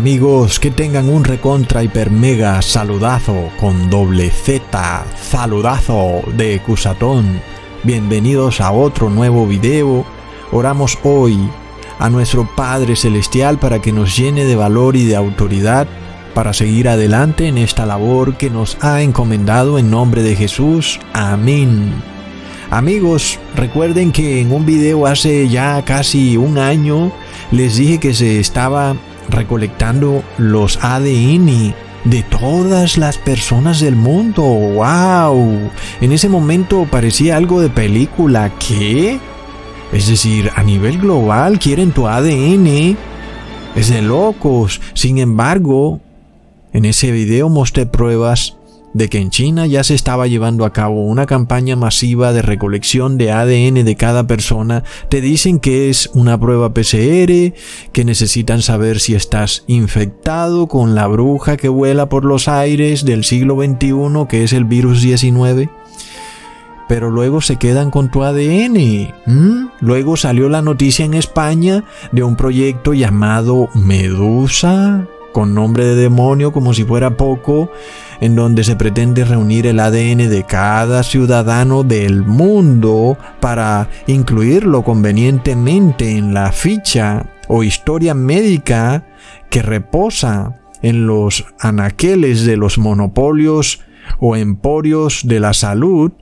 Amigos, que tengan un recontra hiper mega saludazo con doble Z, saludazo de Cusatón. Bienvenidos a otro nuevo video. Oramos hoy a nuestro Padre Celestial para que nos llene de valor y de autoridad para seguir adelante en esta labor que nos ha encomendado en nombre de Jesús. Amén. Amigos, recuerden que en un video hace ya casi un año les dije que se estaba recolectando los ADN de todas las personas del mundo. ¡Wow! En ese momento parecía algo de película. ¿Qué? Es decir, a nivel global quieren tu ADN. Es de locos. Sin embargo, en ese video mostré pruebas de que en China ya se estaba llevando a cabo una campaña masiva de recolección de ADN de cada persona, te dicen que es una prueba PCR, que necesitan saber si estás infectado con la bruja que vuela por los aires del siglo XXI, que es el virus 19 pero luego se quedan con tu ADN. Luego salió la noticia en España de un proyecto llamado Medusa, con nombre de demonio como si fuera poco, en donde se pretende reunir el ADN de cada ciudadano del mundo para incluirlo convenientemente en la ficha o historia médica que reposa en los anaqueles de los monopolios o emporios de la salud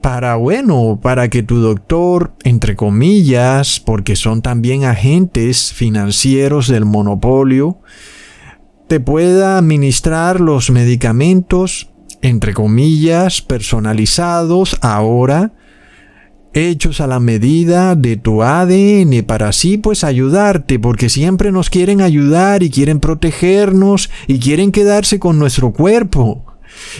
para, bueno, para que tu doctor, entre comillas, porque son también agentes financieros del monopolio, te pueda administrar los medicamentos, entre comillas, personalizados ahora, hechos a la medida de tu ADN para así pues ayudarte, porque siempre nos quieren ayudar y quieren protegernos y quieren quedarse con nuestro cuerpo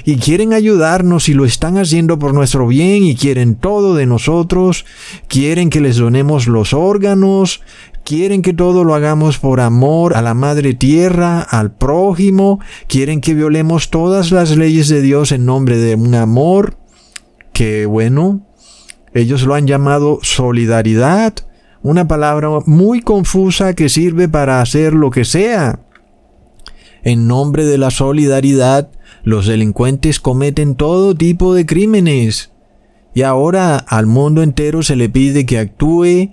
y quieren ayudarnos y lo están haciendo por nuestro bien y quieren todo de nosotros, quieren que les donemos los órganos, quieren que todo lo hagamos por amor a la madre tierra, al prójimo, quieren que violemos todas las leyes de Dios en nombre de un amor que bueno, ellos lo han llamado solidaridad, una palabra muy confusa que sirve para hacer lo que sea. En nombre de la solidaridad, los delincuentes cometen todo tipo de crímenes. Y ahora al mundo entero se le pide que actúe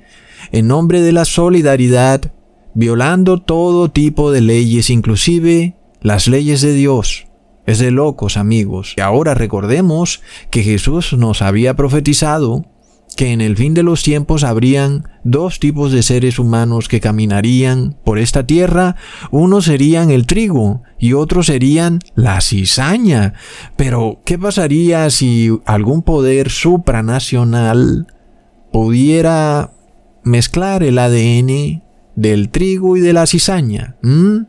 en nombre de la solidaridad, violando todo tipo de leyes, inclusive las leyes de Dios. Es de locos, amigos. Y ahora recordemos que Jesús nos había profetizado que en el fin de los tiempos habrían dos tipos de seres humanos que caminarían por esta tierra. Uno serían el trigo y otros serían la cizaña. Pero, ¿qué pasaría si algún poder supranacional pudiera mezclar el ADN del trigo y de la cizaña? ¿Mm?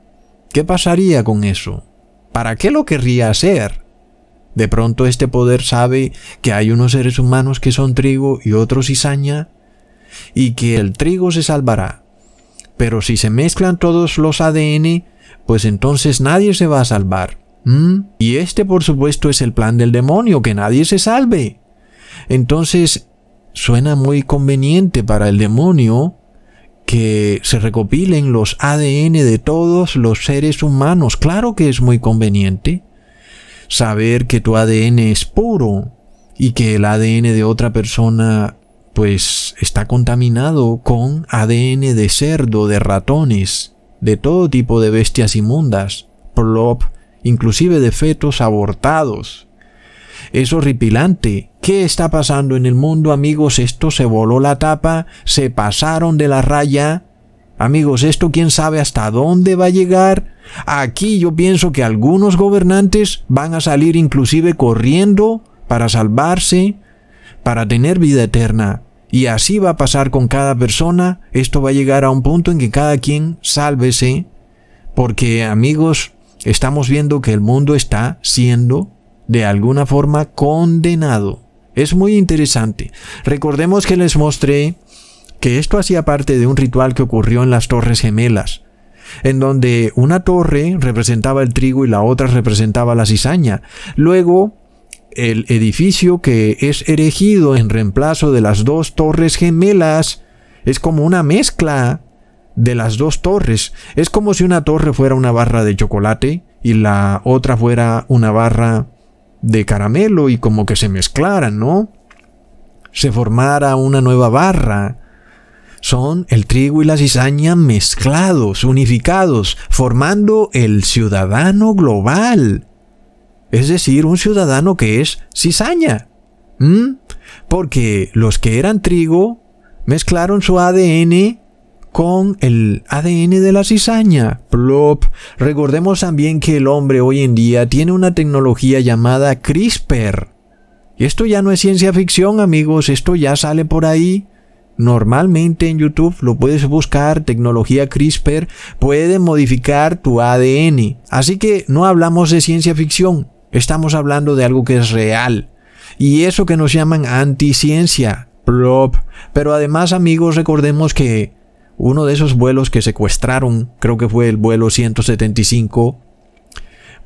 ¿Qué pasaría con eso? ¿Para qué lo querría hacer? De pronto este poder sabe que hay unos seres humanos que son trigo y otros cizaña y que el trigo se salvará. Pero si se mezclan todos los ADN, pues entonces nadie se va a salvar. Y este por supuesto es el plan del demonio, que nadie se salve. Entonces suena muy conveniente para el demonio que se recopilen los ADN de todos los seres humanos. Claro que es muy conveniente saber que tu ADN es puro y que el ADN de otra persona pues está contaminado con ADN de cerdo, de ratones, de todo tipo de bestias inmundas, plop, inclusive de fetos abortados. Es horripilante. ¿Qué está pasando en el mundo, amigos? Esto se voló la tapa, se pasaron de la raya. Amigos, esto quién sabe hasta dónde va a llegar. Aquí yo pienso que algunos gobernantes van a salir inclusive corriendo para salvarse, para tener vida eterna. Y así va a pasar con cada persona. Esto va a llegar a un punto en que cada quien sálvese. Porque amigos, estamos viendo que el mundo está siendo de alguna forma condenado. Es muy interesante. Recordemos que les mostré que esto hacía parte de un ritual que ocurrió en las Torres Gemelas en donde una torre representaba el trigo y la otra representaba la cizaña. Luego, el edificio que es erigido en reemplazo de las dos torres gemelas es como una mezcla de las dos torres. Es como si una torre fuera una barra de chocolate y la otra fuera una barra de caramelo y como que se mezclaran, ¿no? Se formara una nueva barra. Son el trigo y la cizaña mezclados, unificados, formando el ciudadano global. Es decir, un ciudadano que es cizaña. ¿Mm? Porque los que eran trigo mezclaron su ADN con el ADN de la cizaña. Plop. Recordemos también que el hombre hoy en día tiene una tecnología llamada CRISPR. Y esto ya no es ciencia ficción, amigos, esto ya sale por ahí. Normalmente en YouTube lo puedes buscar, tecnología CRISPR puede modificar tu ADN. Así que no hablamos de ciencia ficción, estamos hablando de algo que es real. Y eso que nos llaman anticiencia. Plop. Pero además, amigos, recordemos que uno de esos vuelos que secuestraron, creo que fue el vuelo 175,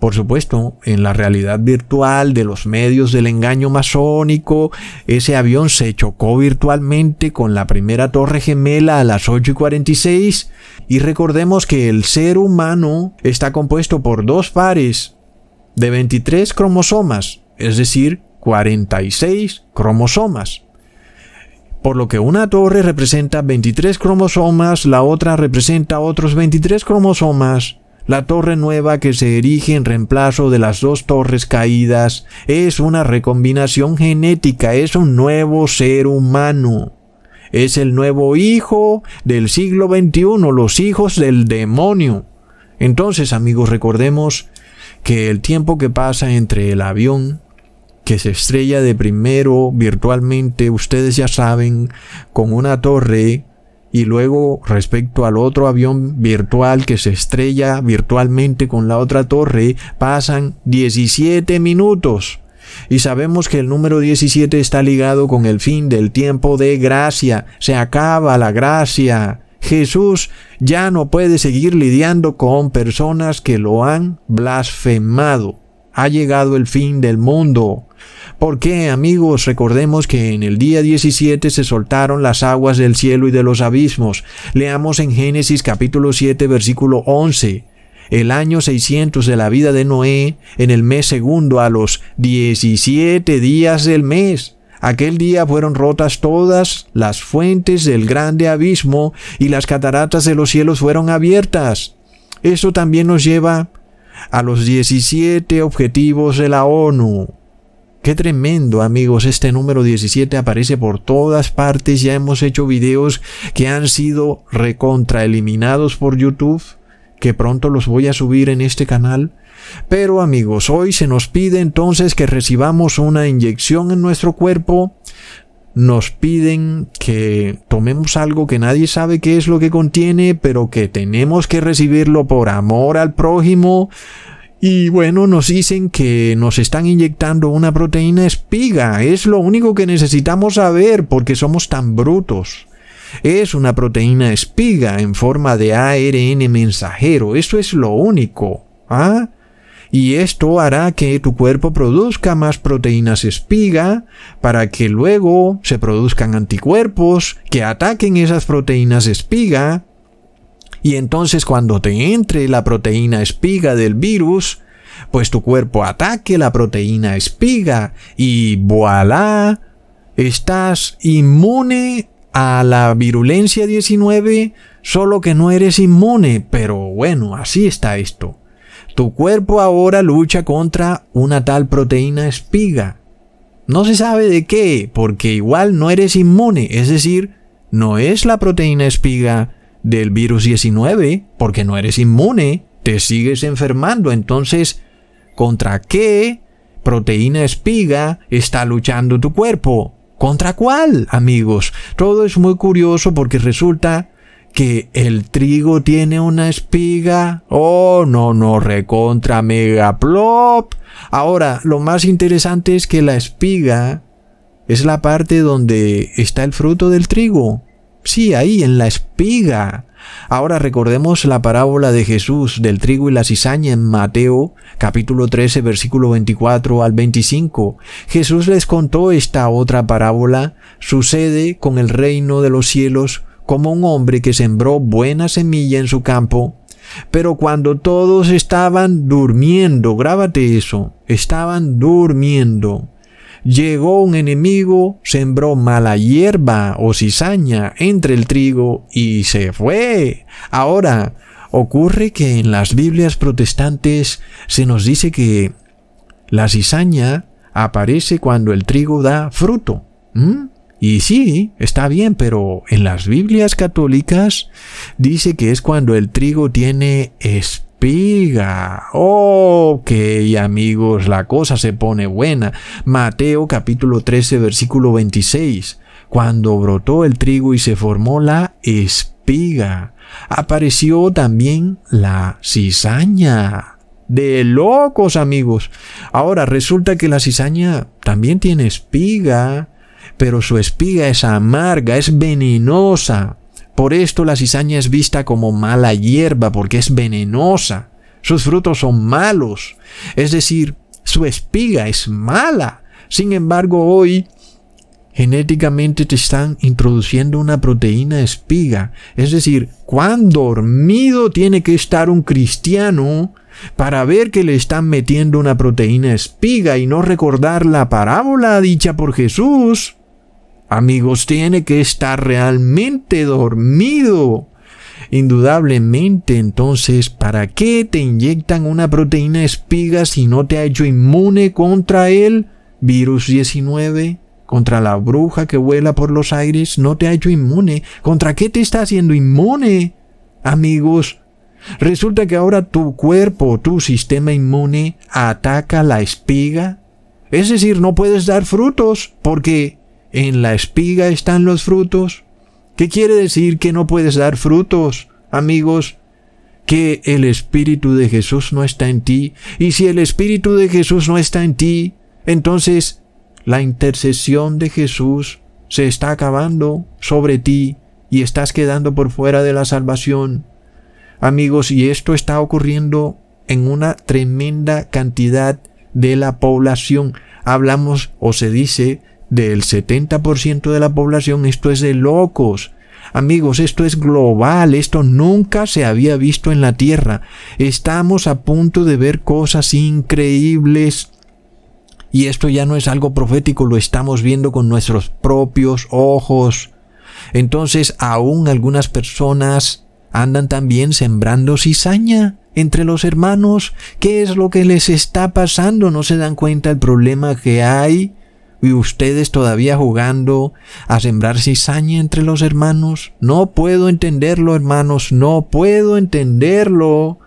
por supuesto, en la realidad virtual de los medios del engaño masónico, ese avión se chocó virtualmente con la primera torre gemela a las 8 y 46 y recordemos que el ser humano está compuesto por dos pares de 23 cromosomas, es decir, 46 cromosomas por lo que una torre representa 23 cromosomas, la otra representa otros 23 cromosomas. La torre nueva que se erige en reemplazo de las dos torres caídas es una recombinación genética, es un nuevo ser humano. Es el nuevo hijo del siglo XXI, los hijos del demonio. Entonces, amigos, recordemos que el tiempo que pasa entre el avión que se estrella de primero virtualmente, ustedes ya saben, con una torre y luego respecto al otro avión virtual que se estrella virtualmente con la otra torre, pasan 17 minutos. Y sabemos que el número 17 está ligado con el fin del tiempo de gracia. Se acaba la gracia. Jesús ya no puede seguir lidiando con personas que lo han blasfemado. Ha llegado el fin del mundo. ¿Por qué, amigos? Recordemos que en el día 17 se soltaron las aguas del cielo y de los abismos. Leamos en Génesis capítulo 7 versículo 11. El año 600 de la vida de Noé, en el mes segundo, a los 17 días del mes. Aquel día fueron rotas todas las fuentes del grande abismo y las cataratas de los cielos fueron abiertas. Esto también nos lleva a los 17 objetivos de la ONU. Qué tremendo amigos, este número 17 aparece por todas partes, ya hemos hecho videos que han sido recontra eliminados por YouTube, que pronto los voy a subir en este canal. Pero amigos, hoy se nos pide entonces que recibamos una inyección en nuestro cuerpo, nos piden que tomemos algo que nadie sabe qué es lo que contiene, pero que tenemos que recibirlo por amor al prójimo, y bueno, nos dicen que nos están inyectando una proteína espiga. Es lo único que necesitamos saber porque somos tan brutos. Es una proteína espiga en forma de ARN mensajero. Eso es lo único. ¿Ah? Y esto hará que tu cuerpo produzca más proteínas espiga para que luego se produzcan anticuerpos que ataquen esas proteínas espiga y entonces cuando te entre la proteína espiga del virus, pues tu cuerpo ataque la proteína espiga y voilà, estás inmune a la virulencia 19, solo que no eres inmune, pero bueno, así está esto. Tu cuerpo ahora lucha contra una tal proteína espiga. No se sabe de qué, porque igual no eres inmune, es decir, no es la proteína espiga del virus 19 porque no eres inmune, te sigues enfermando. Entonces, ¿contra qué proteína espiga está luchando tu cuerpo? ¿Contra cuál, amigos? Todo es muy curioso porque resulta que el trigo tiene una espiga. Oh, no, no, recontra mega plop. Ahora, lo más interesante es que la espiga es la parte donde está el fruto del trigo. Sí, ahí, en la espiga. Ahora recordemos la parábola de Jesús del trigo y la cizaña en Mateo capítulo 13 versículo 24 al 25. Jesús les contó esta otra parábola. Sucede con el reino de los cielos como un hombre que sembró buena semilla en su campo, pero cuando todos estaban durmiendo, grábate eso, estaban durmiendo. Llegó un enemigo, sembró mala hierba o cizaña entre el trigo y se fue. Ahora, ocurre que en las Biblias protestantes se nos dice que la cizaña aparece cuando el trigo da fruto. Y sí, está bien, pero en las Biblias católicas dice que es cuando el trigo tiene espiga. Ok, amigos, la cosa se pone buena. Mateo capítulo 13, versículo 26. Cuando brotó el trigo y se formó la espiga, apareció también la cizaña. De locos, amigos. Ahora resulta que la cizaña también tiene espiga pero su espiga es amarga, es venenosa. Por esto la cizaña es vista como mala hierba, porque es venenosa. Sus frutos son malos, es decir, su espiga es mala. Sin embargo, hoy genéticamente te están introduciendo una proteína espiga. Es decir, cuán dormido tiene que estar un cristiano para ver que le están metiendo una proteína espiga y no recordar la parábola dicha por Jesús. Amigos, tiene que estar realmente dormido. Indudablemente, entonces, ¿para qué te inyectan una proteína espiga si no te ha hecho inmune contra el virus 19? Contra la bruja que vuela por los aires, no te ha hecho inmune. ¿Contra qué te está haciendo inmune? Amigos, resulta que ahora tu cuerpo, tu sistema inmune, ataca la espiga. Es decir, no puedes dar frutos porque en la espiga están los frutos. ¿Qué quiere decir que no puedes dar frutos, amigos? Que el Espíritu de Jesús no está en ti. Y si el Espíritu de Jesús no está en ti, entonces la intercesión de Jesús se está acabando sobre ti y estás quedando por fuera de la salvación. Amigos, y esto está ocurriendo en una tremenda cantidad de la población. Hablamos o se dice del 70% de la población, esto es de locos. Amigos, esto es global, esto nunca se había visto en la Tierra. Estamos a punto de ver cosas increíbles. Y esto ya no es algo profético, lo estamos viendo con nuestros propios ojos. Entonces, aún algunas personas andan también sembrando cizaña entre los hermanos. ¿Qué es lo que les está pasando? ¿No se dan cuenta el problema que hay? y ustedes todavía jugando a sembrar cizaña entre los hermanos. No puedo entenderlo, hermanos, no puedo entenderlo.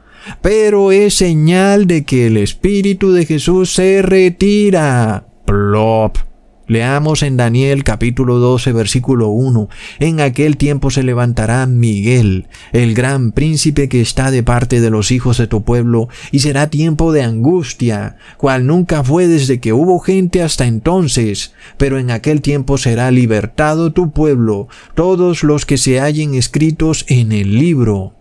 Pero es señal de que el Espíritu de Jesús se retira. Plop. Leamos en Daniel capítulo 12 versículo 1. En aquel tiempo se levantará Miguel, el gran príncipe que está de parte de los hijos de tu pueblo, y será tiempo de angustia, cual nunca fue desde que hubo gente hasta entonces, pero en aquel tiempo será libertado tu pueblo, todos los que se hallen escritos en el libro.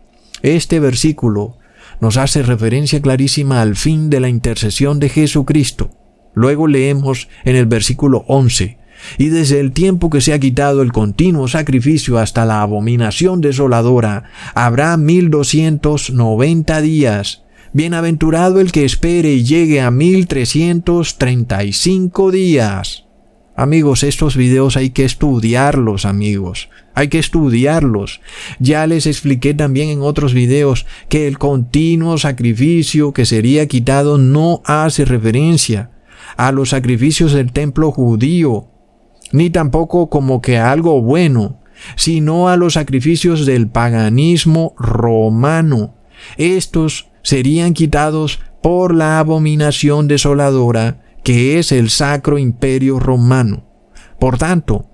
Este versículo nos hace referencia clarísima al fin de la intercesión de Jesucristo. Luego leemos en el versículo 11, y desde el tiempo que se ha quitado el continuo sacrificio hasta la abominación desoladora, habrá mil doscientos noventa días. Bienaventurado el que espere y llegue a mil trescientos treinta y cinco días. Amigos, estos videos hay que estudiarlos, amigos. Hay que estudiarlos. Ya les expliqué también en otros videos que el continuo sacrificio que sería quitado no hace referencia a los sacrificios del templo judío, ni tampoco como que a algo bueno, sino a los sacrificios del paganismo romano. Estos serían quitados por la abominación desoladora que es el sacro imperio romano. Por tanto,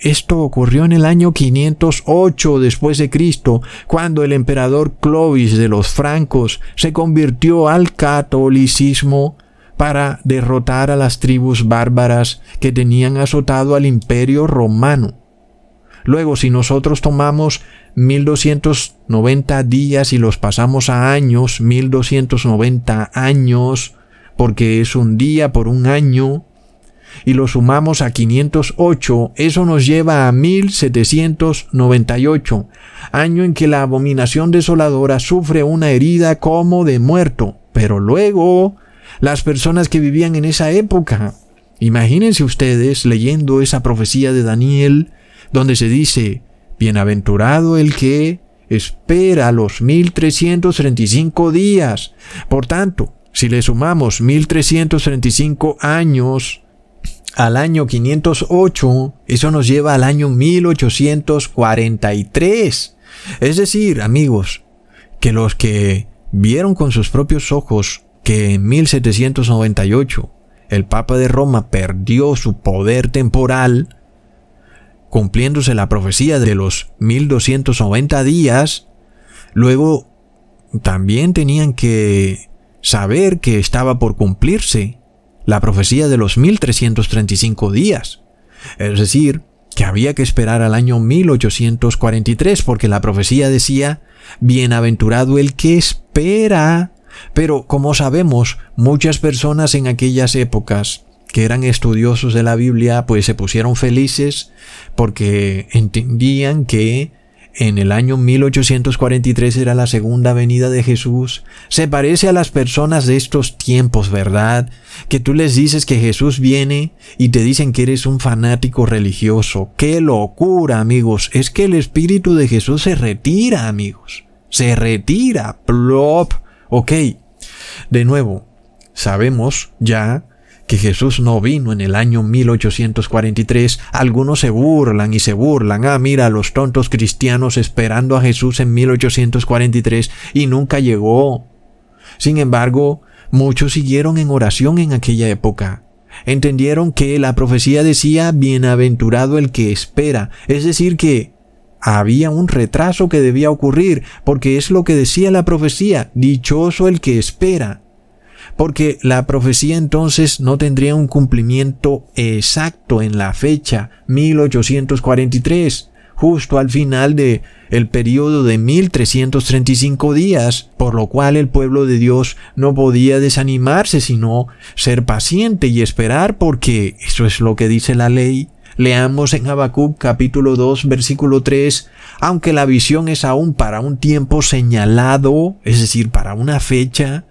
esto ocurrió en el año 508 después de Cristo, cuando el emperador Clovis de los francos se convirtió al catolicismo para derrotar a las tribus bárbaras que tenían azotado al imperio romano. Luego, si nosotros tomamos 1290 días y los pasamos a años, 1290 años, porque es un día por un año, y lo sumamos a 508, eso nos lleva a 1798, año en que la abominación desoladora sufre una herida como de muerto. Pero luego, las personas que vivían en esa época, imagínense ustedes leyendo esa profecía de Daniel, donde se dice, Bienaventurado el que espera los 1335 días. Por tanto, si le sumamos 1335 años al año 508, eso nos lleva al año 1843. Es decir, amigos, que los que vieron con sus propios ojos que en 1798 el Papa de Roma perdió su poder temporal, cumpliéndose la profecía de los 1290 días, luego también tenían que saber que estaba por cumplirse la profecía de los 1335 días. Es decir, que había que esperar al año 1843 porque la profecía decía, bienaventurado el que espera. Pero como sabemos, muchas personas en aquellas épocas que eran estudiosos de la Biblia, pues se pusieron felices porque entendían que en el año 1843 era la segunda venida de Jesús. Se parece a las personas de estos tiempos, ¿verdad? Que tú les dices que Jesús viene y te dicen que eres un fanático religioso. ¡Qué locura, amigos! Es que el Espíritu de Jesús se retira, amigos. Se retira. Plop. Ok. De nuevo, sabemos ya que Jesús no vino en el año 1843, algunos se burlan y se burlan. Ah, mira, los tontos cristianos esperando a Jesús en 1843 y nunca llegó. Sin embargo, muchos siguieron en oración en aquella época. Entendieron que la profecía decía bienaventurado el que espera, es decir, que había un retraso que debía ocurrir, porque es lo que decía la profecía, dichoso el que espera porque la profecía entonces no tendría un cumplimiento exacto en la fecha 1843, justo al final de el periodo de 1335 días, por lo cual el pueblo de Dios no podía desanimarse sino ser paciente y esperar porque eso es lo que dice la ley. Leamos en Habacuc capítulo 2 versículo 3, aunque la visión es aún para un tiempo señalado, es decir, para una fecha,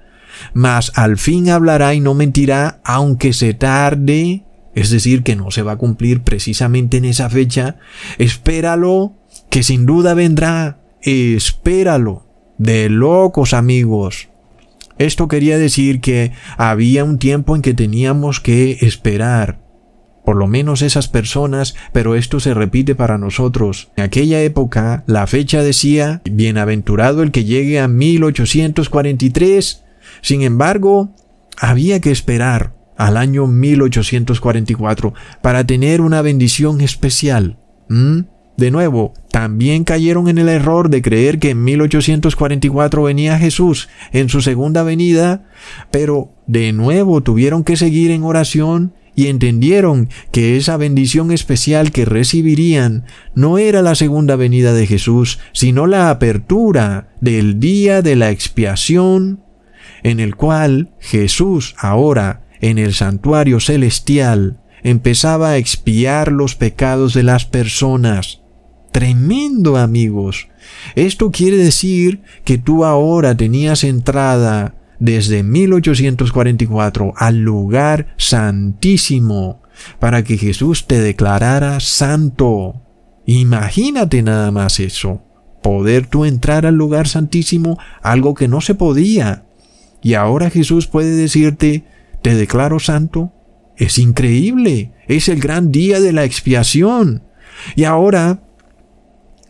mas al fin hablará y no mentirá, aunque se tarde, es decir, que no se va a cumplir precisamente en esa fecha, espéralo, que sin duda vendrá, espéralo, de locos amigos. Esto quería decir que había un tiempo en que teníamos que esperar, por lo menos esas personas, pero esto se repite para nosotros. En aquella época, la fecha decía, bienaventurado el que llegue a 1843, sin embargo, había que esperar al año 1844 para tener una bendición especial. ¿Mm? De nuevo, también cayeron en el error de creer que en 1844 venía Jesús en su segunda venida, pero de nuevo tuvieron que seguir en oración y entendieron que esa bendición especial que recibirían no era la segunda venida de Jesús, sino la apertura del día de la expiación en el cual Jesús ahora en el santuario celestial empezaba a expiar los pecados de las personas. Tremendo amigos. Esto quiere decir que tú ahora tenías entrada desde 1844 al lugar santísimo para que Jesús te declarara santo. Imagínate nada más eso. Poder tú entrar al lugar santísimo, algo que no se podía y ahora Jesús puede decirte, te declaro santo. Es increíble. Es el gran día de la expiación. Y ahora,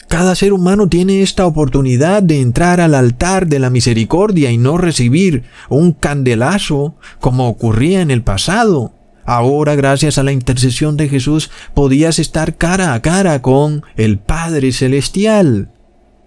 cada ser humano tiene esta oportunidad de entrar al altar de la misericordia y no recibir un candelazo como ocurría en el pasado. Ahora, gracias a la intercesión de Jesús, podías estar cara a cara con el Padre Celestial.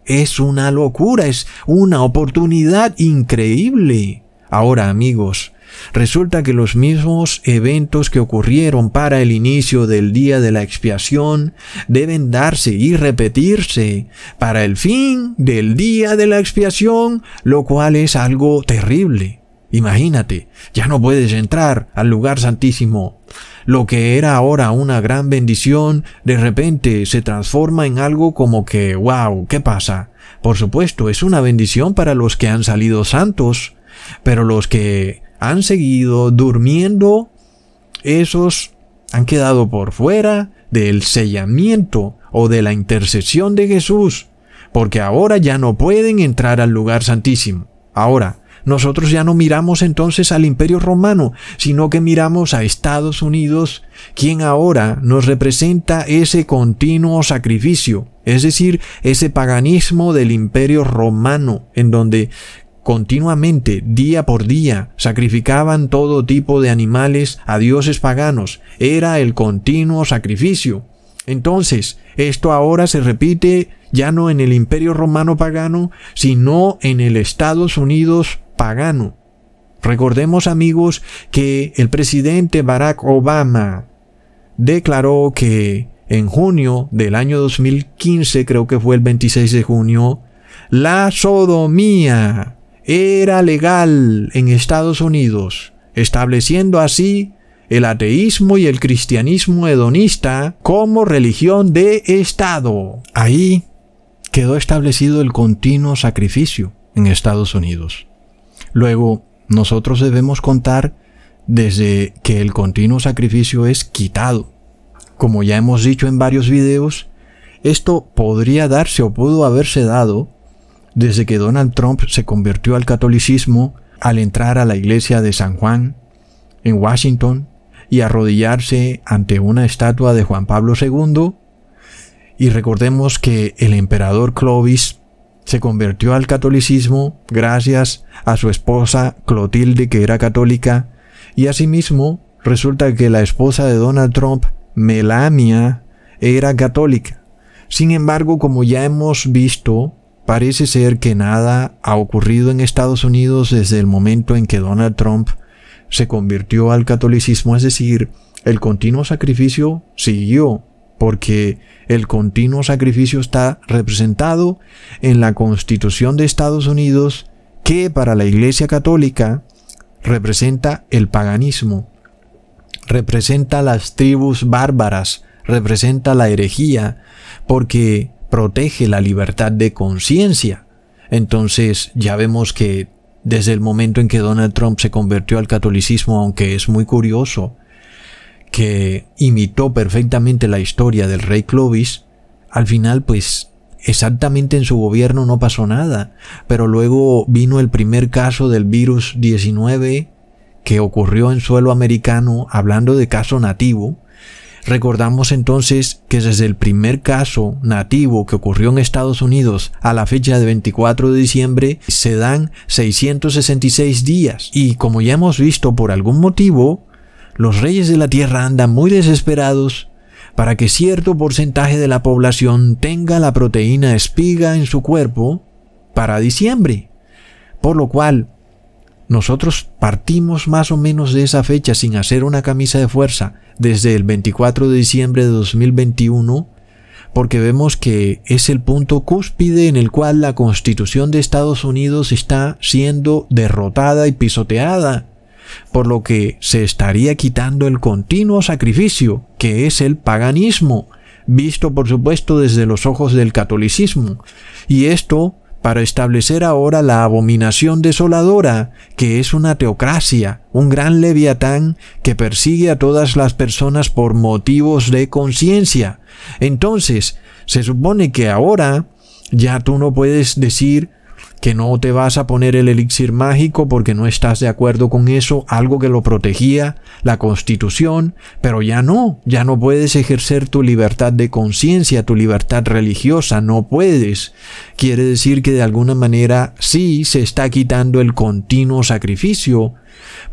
Es una locura, es una oportunidad increíble. Ahora amigos, resulta que los mismos eventos que ocurrieron para el inicio del día de la expiación deben darse y repetirse para el fin del día de la expiación, lo cual es algo terrible. Imagínate, ya no puedes entrar al lugar santísimo. Lo que era ahora una gran bendición, de repente se transforma en algo como que, wow, ¿qué pasa? Por supuesto, es una bendición para los que han salido santos, pero los que han seguido durmiendo, esos han quedado por fuera del sellamiento o de la intercesión de Jesús, porque ahora ya no pueden entrar al lugar santísimo. Ahora, nosotros ya no miramos entonces al imperio romano, sino que miramos a Estados Unidos, quien ahora nos representa ese continuo sacrificio, es decir, ese paganismo del imperio romano, en donde continuamente, día por día, sacrificaban todo tipo de animales a dioses paganos. Era el continuo sacrificio. Entonces, esto ahora se repite ya no en el imperio romano pagano, sino en el Estados Unidos pagano. Recordemos amigos que el presidente Barack Obama declaró que en junio del año 2015, creo que fue el 26 de junio, la sodomía era legal en Estados Unidos, estableciendo así el ateísmo y el cristianismo hedonista como religión de Estado. Ahí quedó establecido el continuo sacrificio en Estados Unidos. Luego, nosotros debemos contar desde que el continuo sacrificio es quitado. Como ya hemos dicho en varios videos, esto podría darse o pudo haberse dado desde que Donald Trump se convirtió al catolicismo al entrar a la iglesia de San Juan en Washington y arrodillarse ante una estatua de Juan Pablo II. Y recordemos que el emperador Clovis se convirtió al catolicismo gracias a su esposa Clotilde que era católica y asimismo resulta que la esposa de Donald Trump, Melania, era católica. Sin embargo, como ya hemos visto, Parece ser que nada ha ocurrido en Estados Unidos desde el momento en que Donald Trump se convirtió al catolicismo, es decir, el continuo sacrificio siguió, porque el continuo sacrificio está representado en la Constitución de Estados Unidos, que para la Iglesia Católica representa el paganismo, representa las tribus bárbaras, representa la herejía, porque protege la libertad de conciencia. Entonces ya vemos que desde el momento en que Donald Trump se convirtió al catolicismo, aunque es muy curioso, que imitó perfectamente la historia del rey Clovis, al final pues exactamente en su gobierno no pasó nada, pero luego vino el primer caso del virus 19 que ocurrió en suelo americano, hablando de caso nativo, Recordamos entonces que desde el primer caso nativo que ocurrió en Estados Unidos a la fecha de 24 de diciembre se dan 666 días y como ya hemos visto por algún motivo, los reyes de la tierra andan muy desesperados para que cierto porcentaje de la población tenga la proteína espiga en su cuerpo para diciembre. Por lo cual, nosotros partimos más o menos de esa fecha sin hacer una camisa de fuerza desde el 24 de diciembre de 2021 porque vemos que es el punto cúspide en el cual la constitución de Estados Unidos está siendo derrotada y pisoteada, por lo que se estaría quitando el continuo sacrificio, que es el paganismo, visto por supuesto desde los ojos del catolicismo, y esto para establecer ahora la abominación desoladora, que es una teocracia, un gran leviatán que persigue a todas las personas por motivos de conciencia. Entonces, se supone que ahora ya tú no puedes decir que no te vas a poner el elixir mágico porque no estás de acuerdo con eso, algo que lo protegía, la constitución, pero ya no, ya no puedes ejercer tu libertad de conciencia, tu libertad religiosa, no puedes. Quiere decir que de alguna manera sí se está quitando el continuo sacrificio,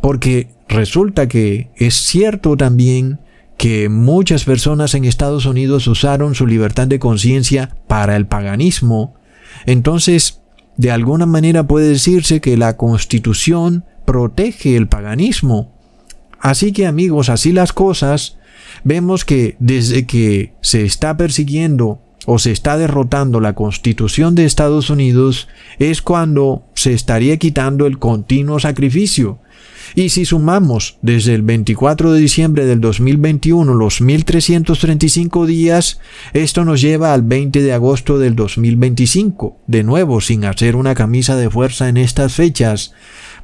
porque resulta que es cierto también que muchas personas en Estados Unidos usaron su libertad de conciencia para el paganismo, entonces de alguna manera puede decirse que la constitución protege el paganismo. Así que amigos, así las cosas, vemos que desde que se está persiguiendo o se está derrotando la constitución de Estados Unidos es cuando se estaría quitando el continuo sacrificio. Y si sumamos desde el 24 de diciembre del 2021 los 1335 días, esto nos lleva al 20 de agosto del 2025, de nuevo sin hacer una camisa de fuerza en estas fechas,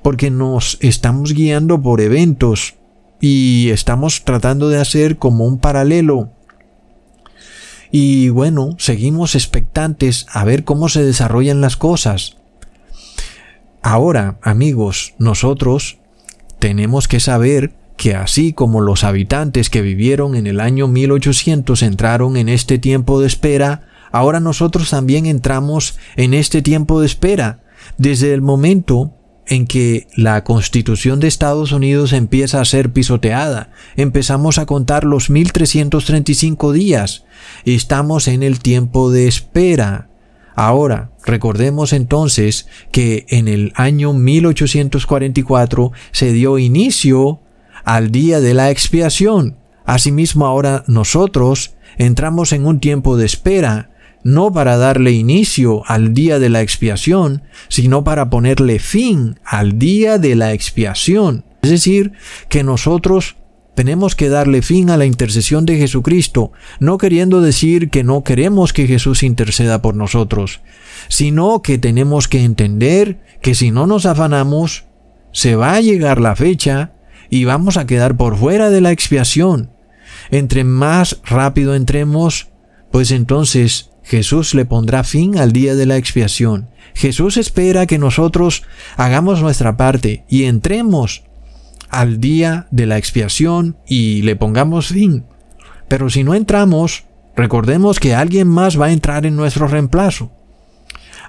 porque nos estamos guiando por eventos y estamos tratando de hacer como un paralelo y bueno, seguimos expectantes a ver cómo se desarrollan las cosas. Ahora, amigos, nosotros tenemos que saber que así como los habitantes que vivieron en el año 1800 entraron en este tiempo de espera, ahora nosotros también entramos en este tiempo de espera. Desde el momento en que la constitución de Estados Unidos empieza a ser pisoteada. Empezamos a contar los 1335 días. Estamos en el tiempo de espera. Ahora, recordemos entonces que en el año 1844 se dio inicio al día de la expiación. Asimismo ahora nosotros entramos en un tiempo de espera no para darle inicio al día de la expiación, sino para ponerle fin al día de la expiación. Es decir, que nosotros tenemos que darle fin a la intercesión de Jesucristo, no queriendo decir que no queremos que Jesús interceda por nosotros, sino que tenemos que entender que si no nos afanamos, se va a llegar la fecha y vamos a quedar por fuera de la expiación. Entre más rápido entremos, pues entonces Jesús le pondrá fin al día de la expiación. Jesús espera que nosotros hagamos nuestra parte y entremos al día de la expiación y le pongamos fin. Pero si no entramos, recordemos que alguien más va a entrar en nuestro reemplazo.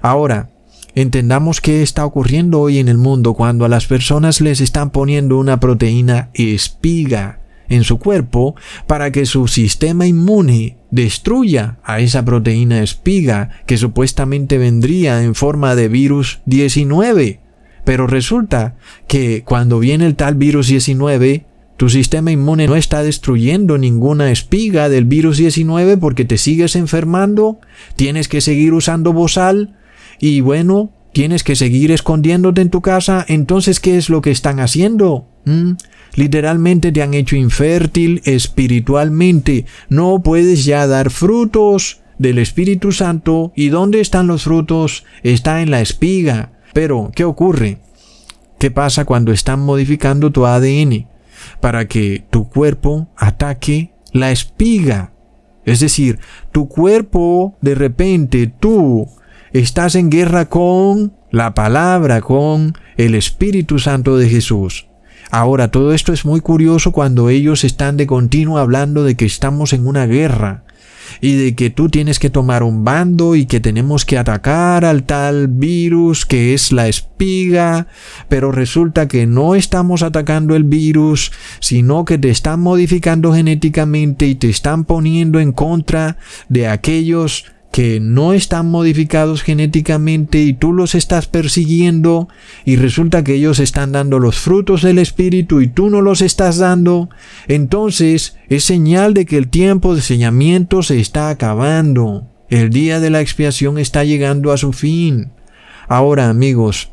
Ahora, entendamos qué está ocurriendo hoy en el mundo cuando a las personas les están poniendo una proteína espiga en su cuerpo para que su sistema inmune destruya a esa proteína espiga que supuestamente vendría en forma de virus 19. Pero resulta que cuando viene el tal virus 19, tu sistema inmune no está destruyendo ninguna espiga del virus 19 porque te sigues enfermando, tienes que seguir usando bozal y bueno, tienes que seguir escondiéndote en tu casa, entonces ¿qué es lo que están haciendo? ¿Mm? Literalmente te han hecho infértil espiritualmente. No puedes ya dar frutos del Espíritu Santo. ¿Y dónde están los frutos? Está en la espiga. Pero, ¿qué ocurre? ¿Qué pasa cuando están modificando tu ADN? Para que tu cuerpo ataque la espiga. Es decir, tu cuerpo, de repente, tú estás en guerra con la palabra, con el Espíritu Santo de Jesús. Ahora, todo esto es muy curioso cuando ellos están de continuo hablando de que estamos en una guerra y de que tú tienes que tomar un bando y que tenemos que atacar al tal virus que es la espiga, pero resulta que no estamos atacando el virus, sino que te están modificando genéticamente y te están poniendo en contra de aquellos que no están modificados genéticamente y tú los estás persiguiendo y resulta que ellos están dando los frutos del Espíritu y tú no los estás dando, entonces es señal de que el tiempo de enseñamiento se está acabando. El día de la expiación está llegando a su fin. Ahora amigos,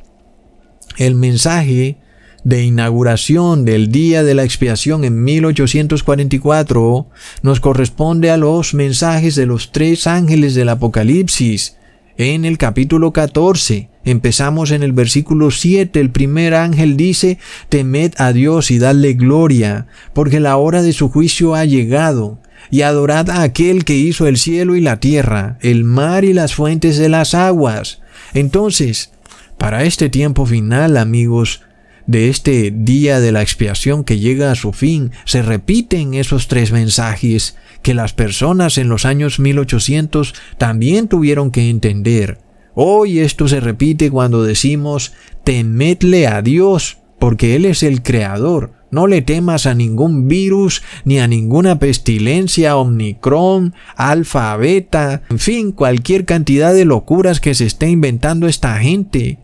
el mensaje de inauguración del día de la expiación en 1844 nos corresponde a los mensajes de los tres ángeles del Apocalipsis. En el capítulo 14, empezamos en el versículo 7, el primer ángel dice, temed a Dios y dadle gloria, porque la hora de su juicio ha llegado, y adorad a aquel que hizo el cielo y la tierra, el mar y las fuentes de las aguas. Entonces, para este tiempo final, amigos, de este día de la expiación que llega a su fin, se repiten esos tres mensajes que las personas en los años 1800 también tuvieron que entender. Hoy esto se repite cuando decimos temedle a Dios, porque Él es el Creador. No le temas a ningún virus, ni a ninguna pestilencia, omnicron, alfa, beta, en fin, cualquier cantidad de locuras que se esté inventando esta gente.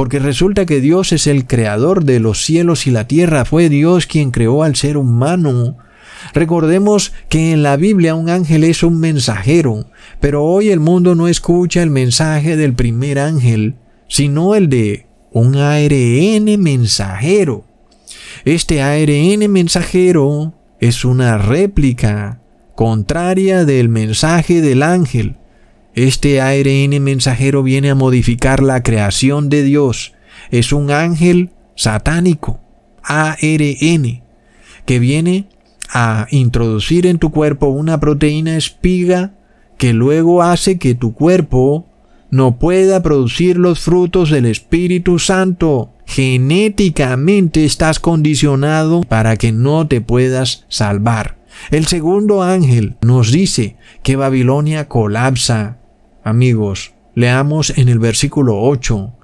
Porque resulta que Dios es el creador de los cielos y la tierra, fue Dios quien creó al ser humano. Recordemos que en la Biblia un ángel es un mensajero, Pero hoy el mundo no escucha el mensaje del primer ángel, sino el de un ARN mensajero. Este ARN mensajero es una réplica contraria del mensaje del ángel. Este ARN mensajero viene a modificar la creación de Dios. Es un ángel satánico, ARN, que viene a introducir en tu cuerpo una proteína espiga que luego hace que tu cuerpo no pueda producir los frutos del Espíritu Santo. Genéticamente estás condicionado para que no te puedas salvar. El segundo ángel nos dice que Babilonia colapsa. Amigos, leamos en el versículo 8.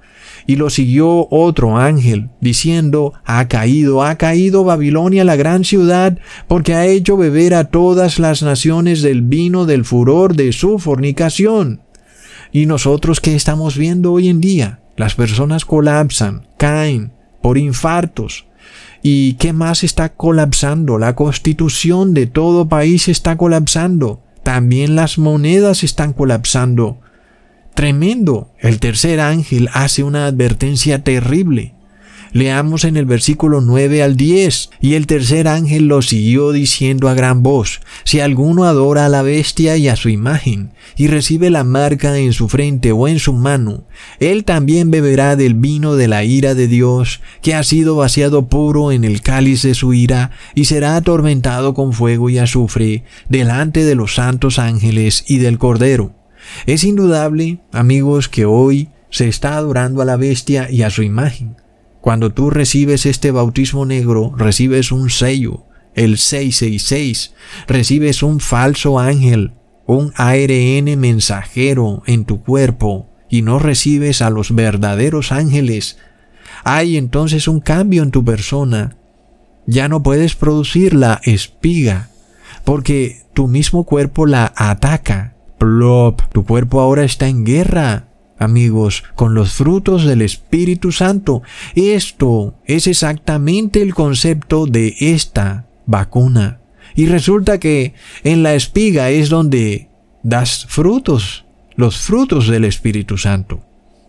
Y lo siguió otro ángel, diciendo, Ha caído, ha caído Babilonia la gran ciudad, porque ha hecho beber a todas las naciones del vino del furor de su fornicación. Y nosotros que estamos viendo hoy en día, las personas colapsan, caen por infartos. ¿Y qué más está colapsando? La constitución de todo país está colapsando. También las monedas están colapsando. Tremendo. El tercer ángel hace una advertencia terrible. Leamos en el versículo 9 al 10. Y el tercer ángel lo siguió diciendo a gran voz, si alguno adora a la bestia y a su imagen, y recibe la marca en su frente o en su mano, él también beberá del vino de la ira de Dios, que ha sido vaciado puro en el cáliz de su ira, y será atormentado con fuego y azufre, delante de los santos ángeles y del Cordero. Es indudable, amigos, que hoy se está adorando a la bestia y a su imagen. Cuando tú recibes este bautismo negro, recibes un sello, el 666, recibes un falso ángel, un ARN mensajero en tu cuerpo y no recibes a los verdaderos ángeles. Hay entonces un cambio en tu persona. Ya no puedes producir la espiga porque tu mismo cuerpo la ataca Plop, tu cuerpo ahora está en guerra, amigos, con los frutos del Espíritu Santo. Esto es exactamente el concepto de esta vacuna. Y resulta que en la espiga es donde das frutos, los frutos del Espíritu Santo.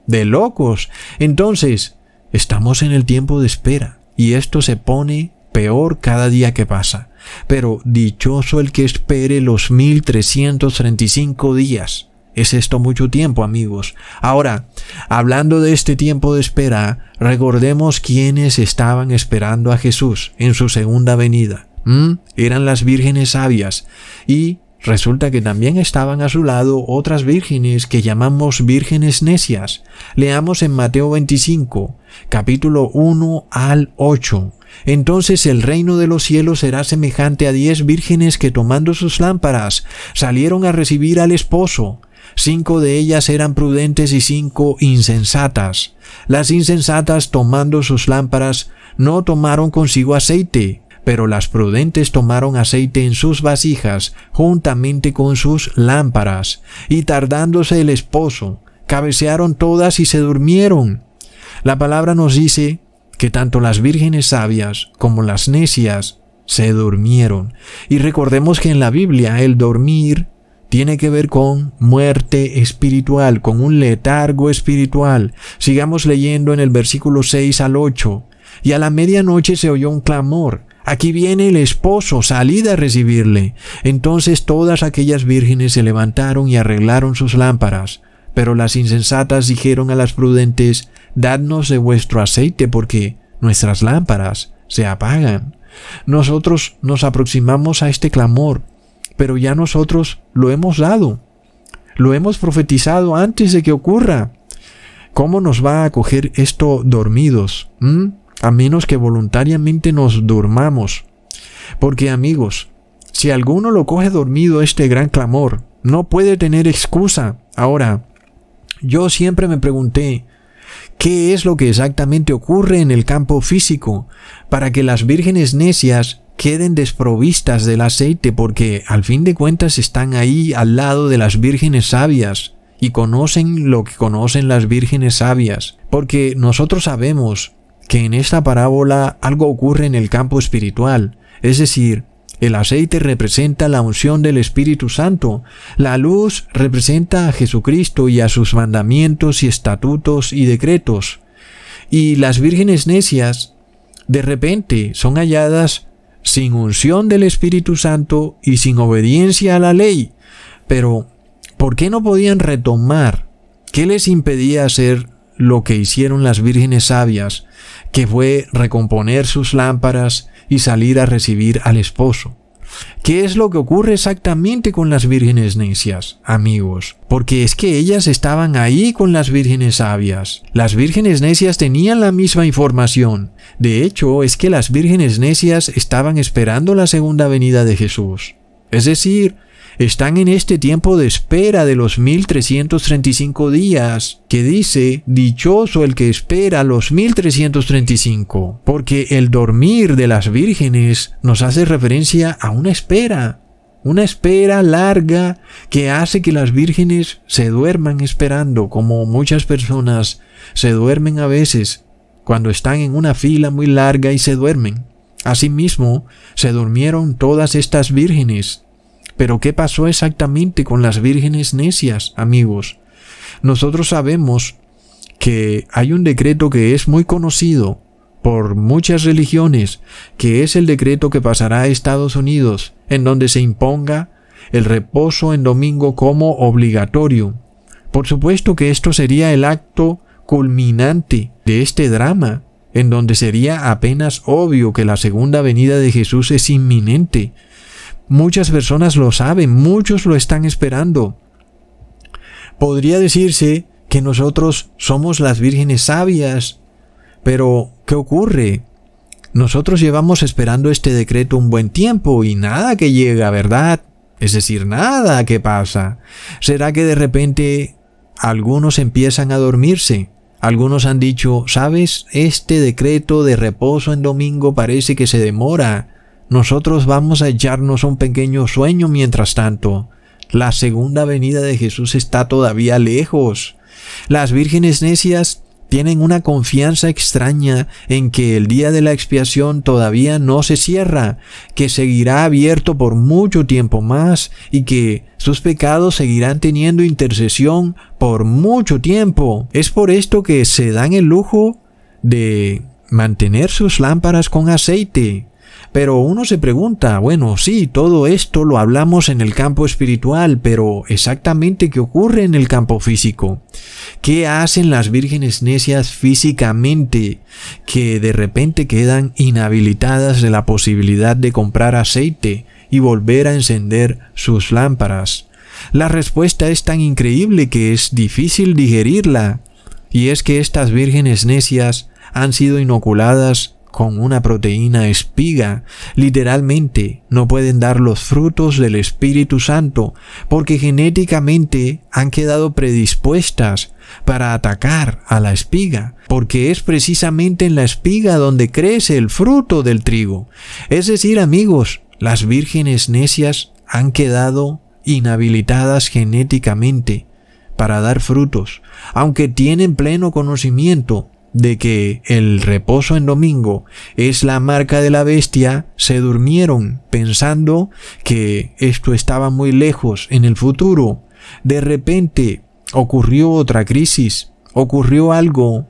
De locos. Entonces, estamos en el tiempo de espera y esto se pone peor cada día que pasa. Pero dichoso el que espere los 1335 días. Es esto mucho tiempo, amigos. Ahora, hablando de este tiempo de espera, recordemos quiénes estaban esperando a Jesús en su segunda venida. ¿Mm? Eran las vírgenes sabias y Resulta que también estaban a su lado otras vírgenes que llamamos vírgenes necias. Leamos en Mateo 25, capítulo 1 al 8. Entonces el reino de los cielos será semejante a diez vírgenes que tomando sus lámparas salieron a recibir al esposo. Cinco de ellas eran prudentes y cinco insensatas. Las insensatas tomando sus lámparas no tomaron consigo aceite, pero las prudentes tomaron aceite en sus vasijas juntamente con sus lámparas, y tardándose el esposo, cabecearon todas y se durmieron. La palabra nos dice que tanto las vírgenes sabias como las necias se durmieron. Y recordemos que en la Biblia el dormir tiene que ver con muerte espiritual, con un letargo espiritual. Sigamos leyendo en el versículo 6 al 8. Y a la medianoche se oyó un clamor. Aquí viene el esposo, salid a recibirle. Entonces todas aquellas vírgenes se levantaron y arreglaron sus lámparas. Pero las insensatas dijeron a las prudentes, Dadnos de vuestro aceite porque nuestras lámparas se apagan. Nosotros nos aproximamos a este clamor, pero ya nosotros lo hemos dado. Lo hemos profetizado antes de que ocurra. ¿Cómo nos va a acoger esto dormidos? A menos que voluntariamente nos durmamos. Porque amigos, si alguno lo coge dormido este gran clamor, no puede tener excusa. Ahora, yo siempre me pregunté, ¿qué es lo que exactamente ocurre en el campo físico para que las vírgenes necias queden desprovistas del aceite porque al fin de cuentas están ahí al lado de las vírgenes sabias y conocen lo que conocen las vírgenes sabias? Porque nosotros sabemos que en esta parábola algo ocurre en el campo espiritual, es decir, El aceite representa la unción del Espíritu Santo. La luz representa a Jesucristo y a sus mandamientos y estatutos y decretos. Y las vírgenes necias, de repente, son halladas sin unción del Espíritu Santo y sin obediencia a la ley. Pero, ¿por qué no podían retomar? ¿Qué les impedía hacer lo que hicieron las vírgenes sabias, que fue recomponer sus lámparas y salir a recibir al esposo. ¿Qué es lo que ocurre exactamente con las vírgenes necias, amigos? Porque es que ellas estaban ahí con las vírgenes sabias. Las vírgenes necias tenían la misma información. De hecho, es que las vírgenes necias estaban esperando la segunda venida de Jesús. Es decir, están en este tiempo de espera de los 1335 días, que dice, dichoso el que espera los 1335, porque el dormir de las vírgenes nos hace referencia a una espera, una espera larga que hace que las vírgenes se duerman esperando, como muchas personas se duermen a veces cuando están en una fila muy larga y se duermen. Asimismo, se durmieron todas estas vírgenes pero ¿qué pasó exactamente con las vírgenes necias, amigos? Nosotros sabemos que hay un decreto que es muy conocido por muchas religiones, que es el decreto que pasará a Estados Unidos, en donde se imponga el reposo en domingo como obligatorio. Por supuesto que esto sería el acto culminante de este drama, en donde sería apenas obvio que la segunda venida de Jesús es inminente, Muchas personas lo saben, muchos lo están esperando. Podría decirse que nosotros somos las vírgenes sabias, pero ¿qué ocurre? Nosotros llevamos esperando este decreto un buen tiempo y nada que llega, ¿verdad? Es decir, nada que pasa. ¿Será que de repente algunos empiezan a dormirse? Algunos han dicho, ¿sabes? Este decreto de reposo en domingo parece que se demora nosotros vamos a echarnos un pequeño sueño mientras tanto. La segunda venida de Jesús está todavía lejos. Las vírgenes necias tienen una confianza extraña en que el día de la expiación todavía no se cierra, que seguirá abierto por mucho tiempo más y que sus pecados seguirán teniendo intercesión por mucho tiempo. Es por esto que se dan el lujo de mantener sus lámparas con aceite, pero uno se pregunta, bueno, sí, todo esto lo hablamos en el campo espiritual, pero exactamente qué ocurre en el campo físico. ¿Qué hacen las vírgenes necias físicamente que de repente quedan inhabilitadas de la posibilidad de comprar aceite y volver a encender sus lámparas? La respuesta es tan increíble que es difícil digerirla, y es que estas vírgenes necias han sido inoculadas con una proteína espiga. Literalmente no pueden dar los frutos del Espíritu Santo porque genéticamente han quedado predispuestas para atacar a la espiga, porque es precisamente en la espiga donde crece el fruto del trigo. Es decir, amigos, las vírgenes necias han quedado inhabilitadas genéticamente para dar frutos, aunque tienen pleno conocimiento de que el reposo en domingo es la marca de la bestia, se durmieron pensando que esto estaba muy lejos en el futuro. De repente ocurrió otra crisis, ocurrió algo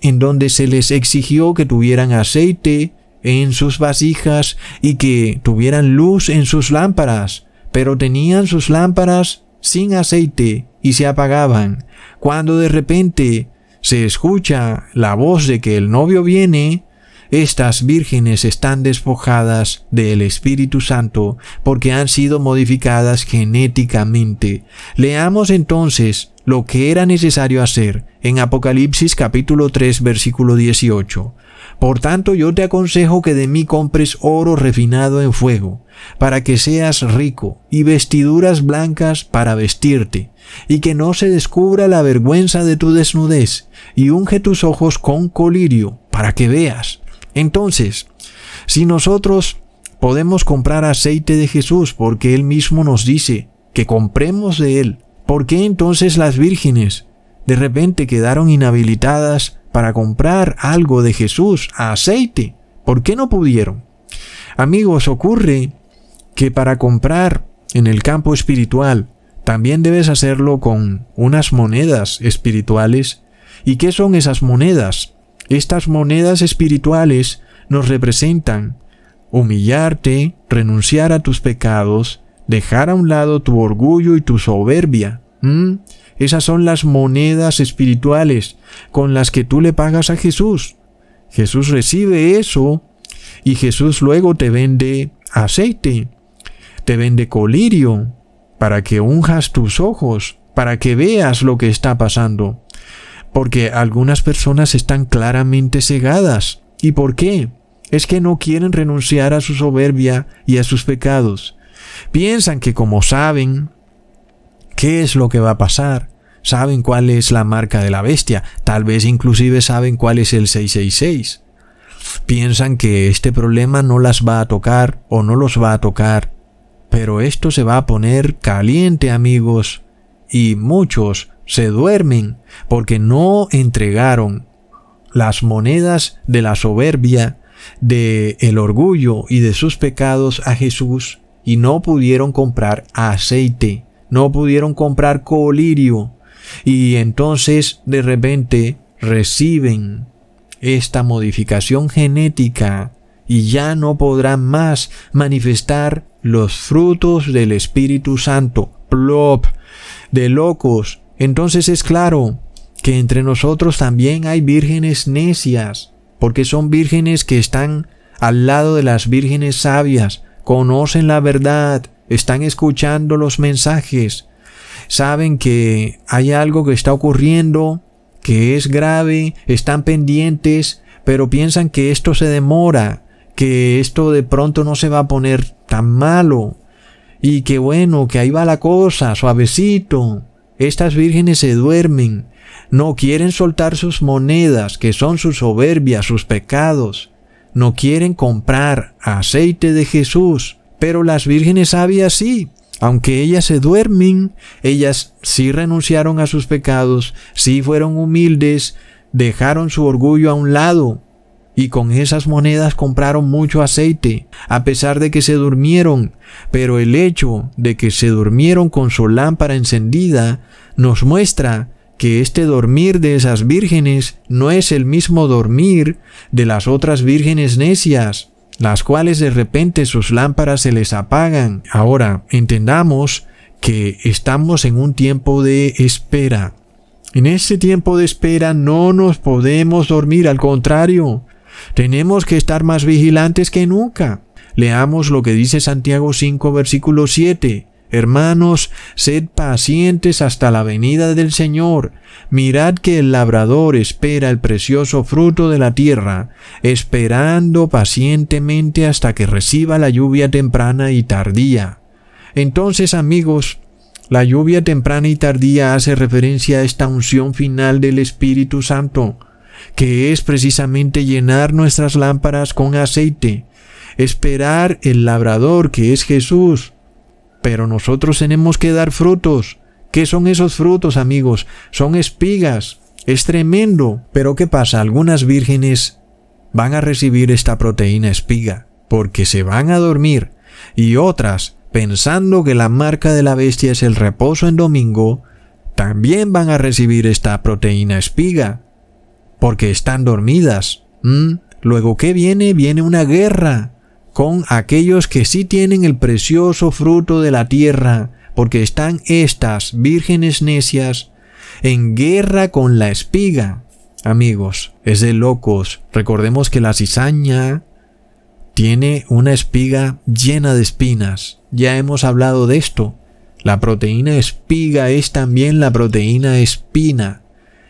en donde se les exigió que tuvieran aceite en sus vasijas y que tuvieran luz en sus lámparas, pero tenían sus lámparas sin aceite y se apagaban, cuando de repente se escucha la voz de que el novio viene, estas vírgenes están despojadas del Espíritu Santo porque han sido modificadas genéticamente. Leamos entonces lo que era necesario hacer en Apocalipsis capítulo 3 versículo 18. Por tanto yo te aconsejo que de mí compres oro refinado en fuego, para que seas rico, y vestiduras blancas para vestirte, y que no se descubra la vergüenza de tu desnudez, y unge tus ojos con colirio, para que veas. Entonces, si nosotros podemos comprar aceite de Jesús porque Él mismo nos dice que compremos de Él, ¿por qué entonces las vírgenes de repente quedaron inhabilitadas para comprar algo de Jesús, aceite? ¿Por qué no pudieron? Amigos, ocurre que para comprar en el campo espiritual también debes hacerlo con unas monedas espirituales. ¿Y qué son esas monedas? Estas monedas espirituales nos representan humillarte, renunciar a tus pecados, dejar a un lado tu orgullo y tu soberbia. Esas son las monedas espirituales con las que tú le pagas a Jesús. Jesús recibe eso y Jesús luego te vende aceite, te vende colirio, para que unjas tus ojos, para que veas lo que está pasando. Porque algunas personas están claramente cegadas. ¿Y por qué? Es que no quieren renunciar a su soberbia y a sus pecados. Piensan que como saben qué es lo que va a pasar, saben cuál es la marca de la bestia, tal vez inclusive saben cuál es el 666. Piensan que este problema no las va a tocar o no los va a tocar, pero esto se va a poner caliente amigos, y muchos se duermen porque no entregaron las monedas de la soberbia, de el orgullo y de sus pecados a Jesús y no pudieron comprar aceite, no pudieron comprar colirio y entonces de repente reciben esta modificación genética y ya no podrán más manifestar los frutos del Espíritu Santo. Plop, de locos. Entonces es claro que entre nosotros también hay vírgenes necias, porque son vírgenes que están al lado de las vírgenes sabias, conocen la verdad, están escuchando los mensajes, saben que hay algo que está ocurriendo, que es grave, están pendientes, pero piensan que esto se demora, que esto de pronto no se va a poner tan malo, y que bueno, que ahí va la cosa, suavecito. Estas vírgenes se duermen, no quieren soltar sus monedas, que son su soberbia, sus pecados. No quieren comprar aceite de Jesús, pero las vírgenes sabias sí. Aunque ellas se duermen, ellas sí renunciaron a sus pecados, sí fueron humildes, dejaron su orgullo a un lado, y con esas monedas compraron mucho aceite, a pesar de que se durmieron, pero el hecho de que se durmieron con su lámpara encendida nos muestra que este dormir de esas vírgenes no es el mismo dormir de las otras vírgenes necias, las cuales de repente sus lámparas se les apagan. Ahora, entendamos que estamos en un tiempo de espera. En este tiempo de espera no nos podemos dormir, al contrario, tenemos que estar más vigilantes que nunca. Leamos lo que dice Santiago 5, versículo 7. Hermanos, sed pacientes hasta la venida del Señor. Mirad que el labrador espera el precioso fruto de la tierra, esperando pacientemente hasta que reciba la lluvia temprana y tardía. Entonces, amigos, la lluvia temprana y tardía hace referencia a esta unción final del Espíritu Santo, que es precisamente llenar nuestras lámparas con aceite, esperar el labrador que es Jesús, pero nosotros tenemos que dar frutos. ¿Qué son esos frutos, amigos? Son espigas. Es tremendo. Pero ¿qué pasa? Algunas vírgenes van a recibir esta proteína espiga porque se van a dormir y otras, pensando que la marca de la bestia es el reposo en domingo, también van a recibir esta proteína espiga porque están dormidas. ¿Mm? Luego, ¿qué viene? Viene una guerra con aquellos que sí tienen el precioso fruto de la tierra, porque están estas vírgenes necias en guerra con la espiga. Amigos, es de locos. Recordemos que la cizaña tiene una espiga llena de espinas. Ya hemos hablado de esto. La proteína espiga es también la proteína espina.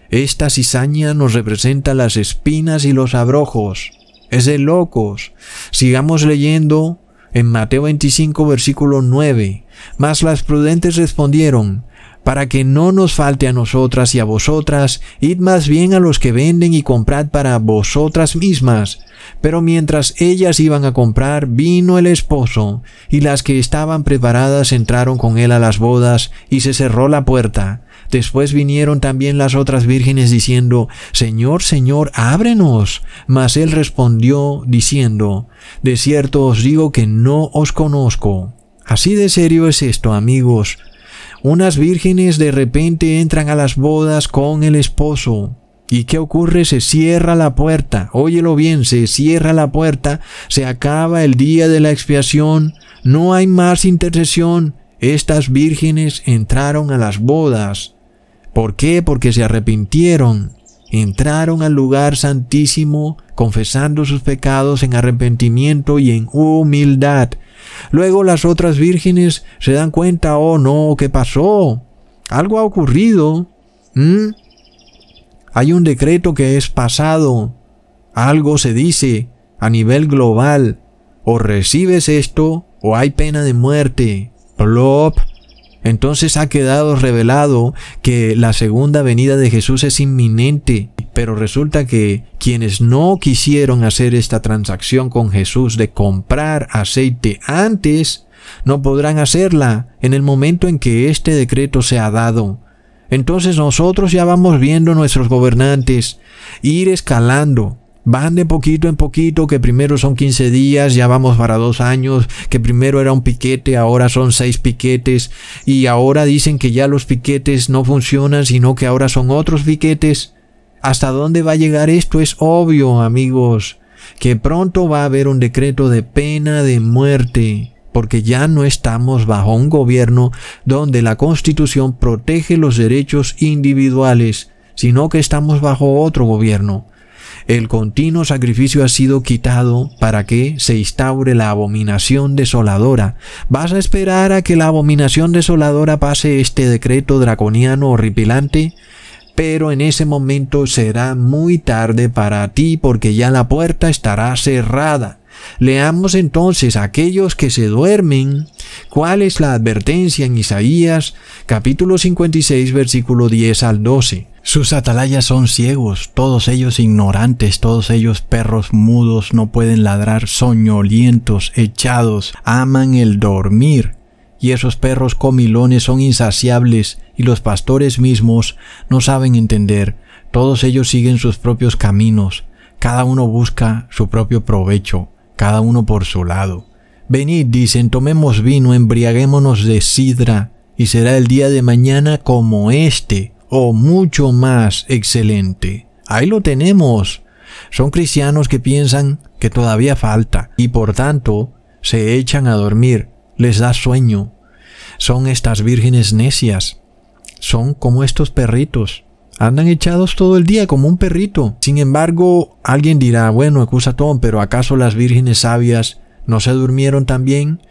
Esta cizaña nos representa las espinas y los abrojos es de locos. Sigamos leyendo en Mateo 25, versículo 9. Mas las prudentes respondieron, para que no nos falte a nosotras y a vosotras, id más bien a los que venden y comprad para vosotras mismas. Pero mientras ellas iban a comprar, vino el esposo, y las que estaban preparadas entraron con él a las bodas, y se cerró la puerta. Después vinieron también las otras vírgenes diciendo, Señor, Señor, ábrenos. Mas él respondió diciendo, De cierto os digo que no os conozco. Así de serio es esto, amigos. Unas vírgenes de repente entran a las bodas con el esposo. ¿Y qué ocurre? Se cierra la puerta. Óyelo bien, se cierra la puerta, se acaba el día de la expiación, no hay más intercesión. Estas vírgenes entraron a las bodas. ¿Por qué? Porque se arrepintieron. Entraron al lugar santísimo confesando sus pecados en arrepentimiento y en humildad. Luego las otras vírgenes se dan cuenta, oh no, ¿qué pasó? Algo ha ocurrido. Hay un decreto que es pasado. Algo se dice a nivel global. O recibes esto o hay pena de muerte. Plop. Entonces ha quedado revelado que la segunda venida de Jesús es inminente, pero resulta que quienes no quisieron hacer esta transacción con Jesús de comprar aceite antes, no podrán hacerla en el momento en que este decreto sea dado. Entonces nosotros ya vamos viendo nuestros gobernantes ir escalando Van de poquito en poquito, que primero son 15 días, ya vamos para dos años, que primero era un piquete, ahora son seis piquetes, y ahora dicen que ya los piquetes no funcionan, sino que ahora son otros piquetes. ¿Hasta dónde va a llegar esto? Es obvio, amigos, que pronto va a haber un decreto de pena de muerte, porque ya no estamos bajo un gobierno donde la Constitución protege los derechos individuales, sino que estamos bajo otro gobierno el continuo sacrificio ha sido quitado para que se instaure la abominación desoladora. ¿Vas a esperar a que la abominación desoladora pase este decreto draconiano horripilante? Pero en ese momento será muy tarde para ti porque ya la puerta estará cerrada. Leamos entonces aquellos que se duermen. ¿Cuál es la advertencia en Isaías capítulo 56 versículo 10 al 12? Sus atalayas son ciegos, todos ellos ignorantes, todos ellos perros mudos, no pueden ladrar, soñolientos, echados, aman el dormir. Y esos perros comilones son insaciables y los pastores mismos no saben entender. Todos ellos siguen sus propios caminos, cada uno busca su propio provecho, cada uno por su lado. Venid, dicen, tomemos vino, embriaguémonos de sidra, y será el día de mañana como este, o mucho más excelente. Ahí lo tenemos. Son cristianos que piensan que todavía falta y por tanto se echan a dormir, les da sueño. Son estas vírgenes necias. Son como estos perritos. Andan echados todo el día como un perrito. Sin embargo, alguien dirá, bueno, acusatón, pero ¿acaso las vírgenes sabias no se durmieron también?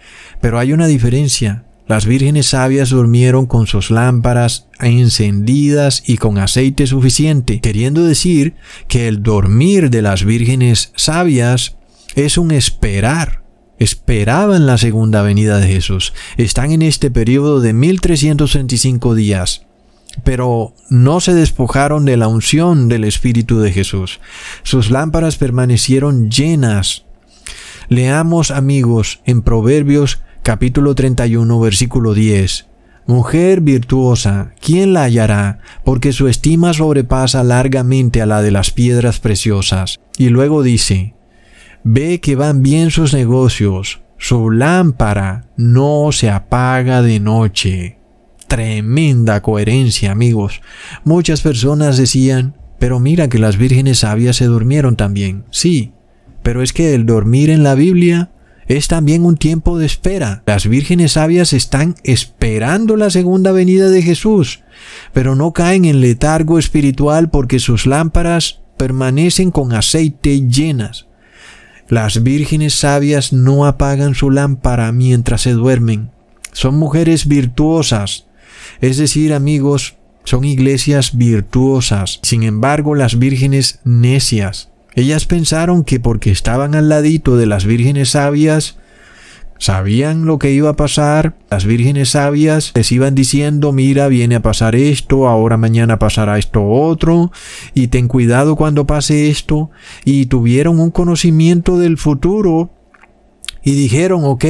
Pero hay una diferencia. Las vírgenes sabias durmieron con sus lámparas encendidas y con aceite suficiente, queriendo decir que el dormir de las vírgenes sabias es un esperar. Esperaban la segunda venida de Jesús. Están en este periodo de 1365 días pero no se despojaron de la unción del Espíritu de Jesús. Sus lámparas permanecieron llenas. Leamos, amigos, en Proverbios capítulo 31, versículo 10. Mujer virtuosa, ¿quién la hallará? Porque su estima sobrepasa largamente a la de las piedras preciosas. Y luego dice, Ve que van bien sus negocios, su lámpara no se apaga de noche. Tremenda coherencia, amigos. Muchas personas decían, pero mira que las vírgenes sabias se durmieron también. Sí, pero es que el dormir en la Biblia es también un tiempo de espera. Las vírgenes sabias están esperando la segunda venida de Jesús, pero no caen en letargo espiritual porque sus lámparas permanecen con aceite llenas. Las vírgenes sabias no apagan su lámpara mientras se duermen. Son mujeres virtuosas, es decir, amigos, son iglesias virtuosas. Sin embargo, las vírgenes necias ellas pensaron que porque estaban al ladito de las vírgenes sabias, sabían lo que iba a pasar, las vírgenes sabias les iban diciendo, mira, viene a pasar esto, ahora mañana pasará esto otro, y ten cuidado cuando pase esto, y tuvieron un conocimiento del futuro, y dijeron, ok,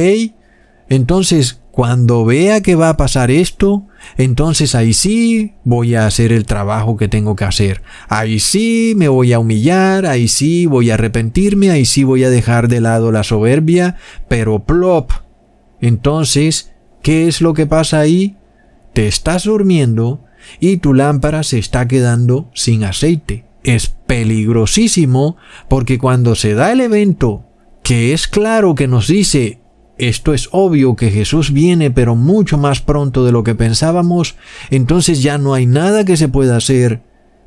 entonces cuando vea que va a pasar esto, entonces ahí sí voy a hacer el trabajo que tengo que hacer. Ahí sí me voy a humillar, ahí sí voy a arrepentirme, ahí sí voy a dejar de lado la soberbia, pero plop. Entonces, ¿qué es lo que pasa ahí? Te estás durmiendo y tu lámpara se está quedando sin aceite. Es peligrosísimo porque cuando se da el evento, que es claro que nos dice esto es obvio que Jesús viene, pero mucho más pronto de lo que pensábamos, entonces ya no hay nada que se pueda hacer,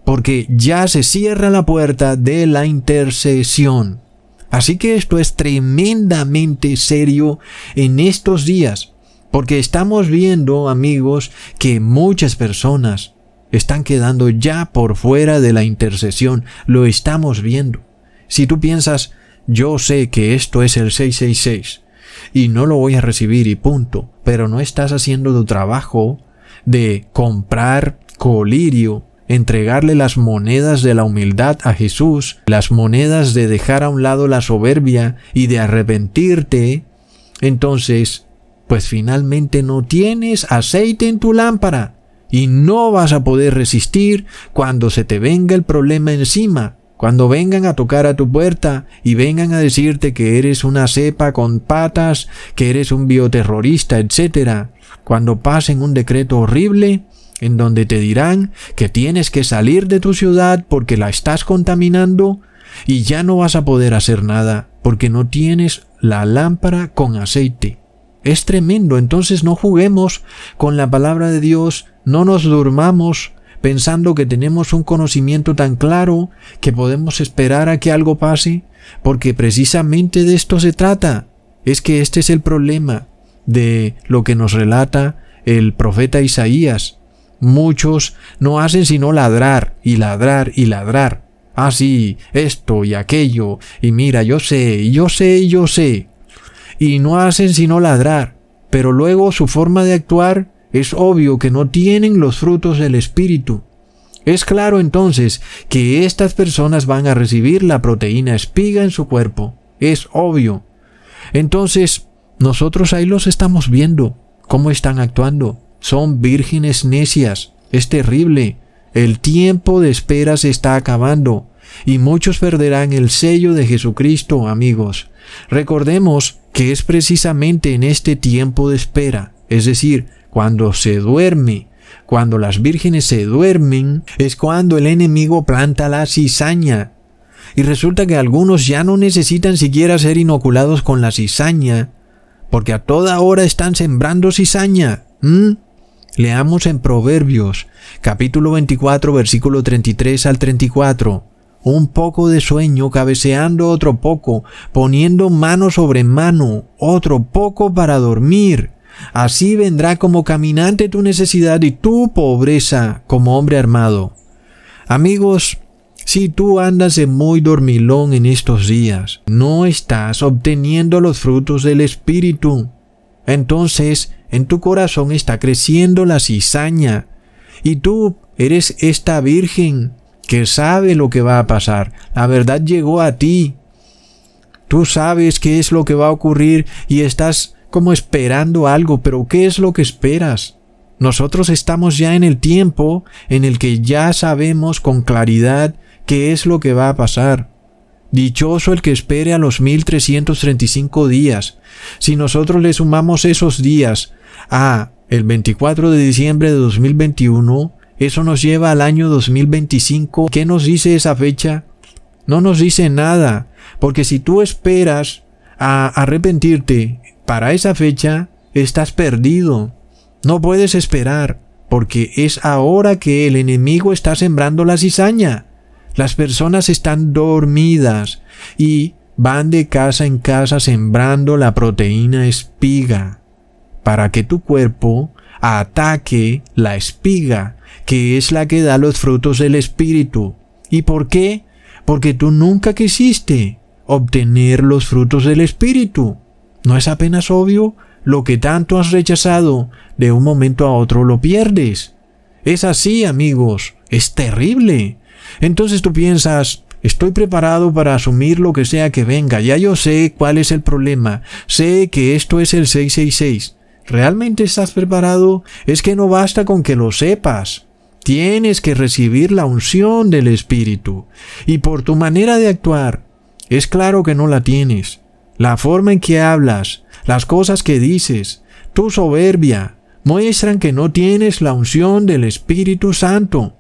porque ya se cierra la puerta de la intercesión. Así que esto es tremendamente serio en estos días, porque estamos viendo, amigos, que muchas personas están quedando ya por fuera de la intercesión. Lo estamos viendo. Si tú piensas, yo sé que esto es el 666, y no lo voy a recibir y punto. Pero no estás haciendo tu trabajo de comprar colirio, entregarle las monedas de la humildad a Jesús, las monedas de dejar a un lado la soberbia y de arrepentirte, entonces, pues finalmente no tienes aceite en tu lámpara y no vas a poder resistir cuando se te venga el problema encima cuando vengan a tocar a tu puerta y vengan a decirte que eres una cepa con patas, que eres un bioterrorista, etc. Cuando pasen un decreto horrible en donde te dirán que tienes que salir de tu ciudad porque la estás contaminando y ya no vas a poder hacer nada porque no tienes la lámpara con aceite. Es tremendo, entonces no juguemos con la palabra de Dios, no nos durmamos, pensando que tenemos un conocimiento tan claro que podemos esperar a que algo pase, porque precisamente de esto se trata. Es que este es el problema de lo que nos relata el profeta Isaías. Muchos no hacen sino ladrar y ladrar y ladrar. Ah, sí, esto y aquello, y mira, yo sé, yo sé, yo sé. Y no hacen sino ladrar, pero luego su forma de actuar es obvio que no tienen los frutos del Espíritu. Es claro entonces que estas personas van a recibir la proteína espiga en su cuerpo. Es obvio. Entonces, nosotros ahí los estamos viendo, cómo están actuando. Son vírgenes necias. Es terrible. El tiempo de espera se está acabando y muchos perderán el sello de Jesucristo, amigos. Recordemos que es precisamente en este tiempo de espera, es decir, cuando se duerme, cuando las vírgenes se duermen, es cuando el enemigo planta la cizaña. Y resulta que algunos ya no necesitan siquiera ser inoculados con la cizaña, porque a toda hora están sembrando cizaña. Leamos en Proverbios, capítulo 24, versículo 33 al 34 un poco de sueño, cabeceando otro poco, poniendo mano sobre mano, otro poco para dormir, Así vendrá como caminante tu necesidad y tu pobreza como hombre armado. Amigos, si tú andas de muy dormilón en estos días, no estás obteniendo los frutos del Espíritu. Entonces, en tu corazón está creciendo la cizaña, y tú eres esta virgen que sabe lo que va a pasar. La verdad llegó a ti. Tú sabes qué es lo que va a ocurrir y estás como esperando algo, pero ¿qué es lo que esperas? Nosotros estamos ya en el tiempo en el que ya sabemos con claridad qué es lo que va a pasar. Dichoso el que espere a los 1335 días. Si nosotros le sumamos esos días a el 24 de diciembre de 2021, eso nos lleva al año 2025. ¿Qué nos dice esa fecha? No nos dice nada, porque si tú esperas a arrepentirte para esa fecha estás perdido. No puedes esperar, porque es ahora que el enemigo está sembrando la cizaña. Las personas están dormidas y van de casa en casa sembrando la proteína espiga para que tu cuerpo ataque la espiga, que es la que da los frutos del Espíritu. ¿Y por qué? Porque tú nunca quisiste obtener los frutos del Espíritu. ¿No es apenas obvio? Lo que tanto has rechazado, de un momento a otro lo pierdes. Es así, amigos. Es terrible. Entonces tú piensas, estoy preparado para asumir lo que sea que venga. Ya yo sé cuál es el problema. Sé que esto es el 666. ¿Realmente estás preparado? Es que no basta con que lo sepas. Tienes que recibir la unción del Espíritu. Y por tu manera de actuar, es claro que no la tienes. La forma en que hablas, las cosas que dices, tu soberbia, muestran que no tienes la unción del Espíritu Santo.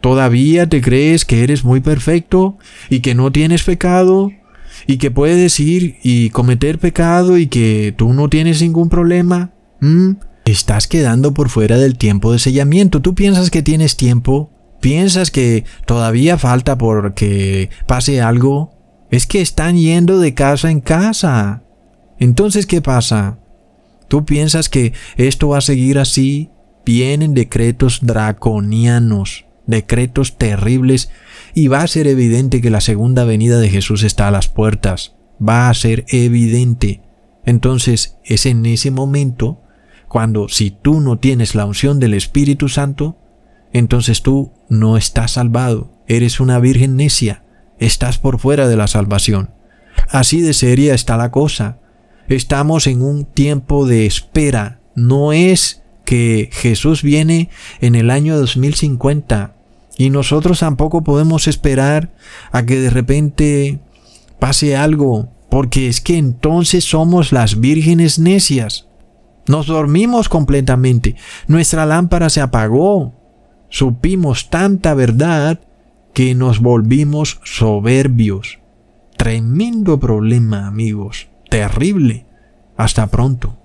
¿Todavía te crees que eres muy perfecto y que no tienes pecado? ¿Y que puedes ir y cometer pecado y que tú no tienes ningún problema? ¿Mm? Estás quedando por fuera del tiempo de sellamiento. ¿Tú piensas que tienes tiempo? ¿Piensas que todavía falta por que pase algo? Es que están yendo de casa en casa. Entonces, ¿qué pasa? ¿Tú piensas que esto va a seguir así? Vienen decretos draconianos, decretos terribles, y va a ser evidente que la segunda venida de Jesús está a las puertas. Va a ser evidente. Entonces, es en ese momento cuando si tú no tienes la unción del Espíritu Santo, entonces tú no estás salvado, eres una virgen necia, estás por fuera de la salvación. Así de seria está la cosa. Estamos en un tiempo de espera. No es que Jesús viene en el año 2050 y nosotros tampoco podemos esperar a que de repente pase algo, porque es que entonces somos las vírgenes necias. Nos dormimos completamente. Nuestra lámpara se apagó. Supimos tanta verdad que nos volvimos soberbios. Tremendo problema, amigos. Terrible. Hasta pronto.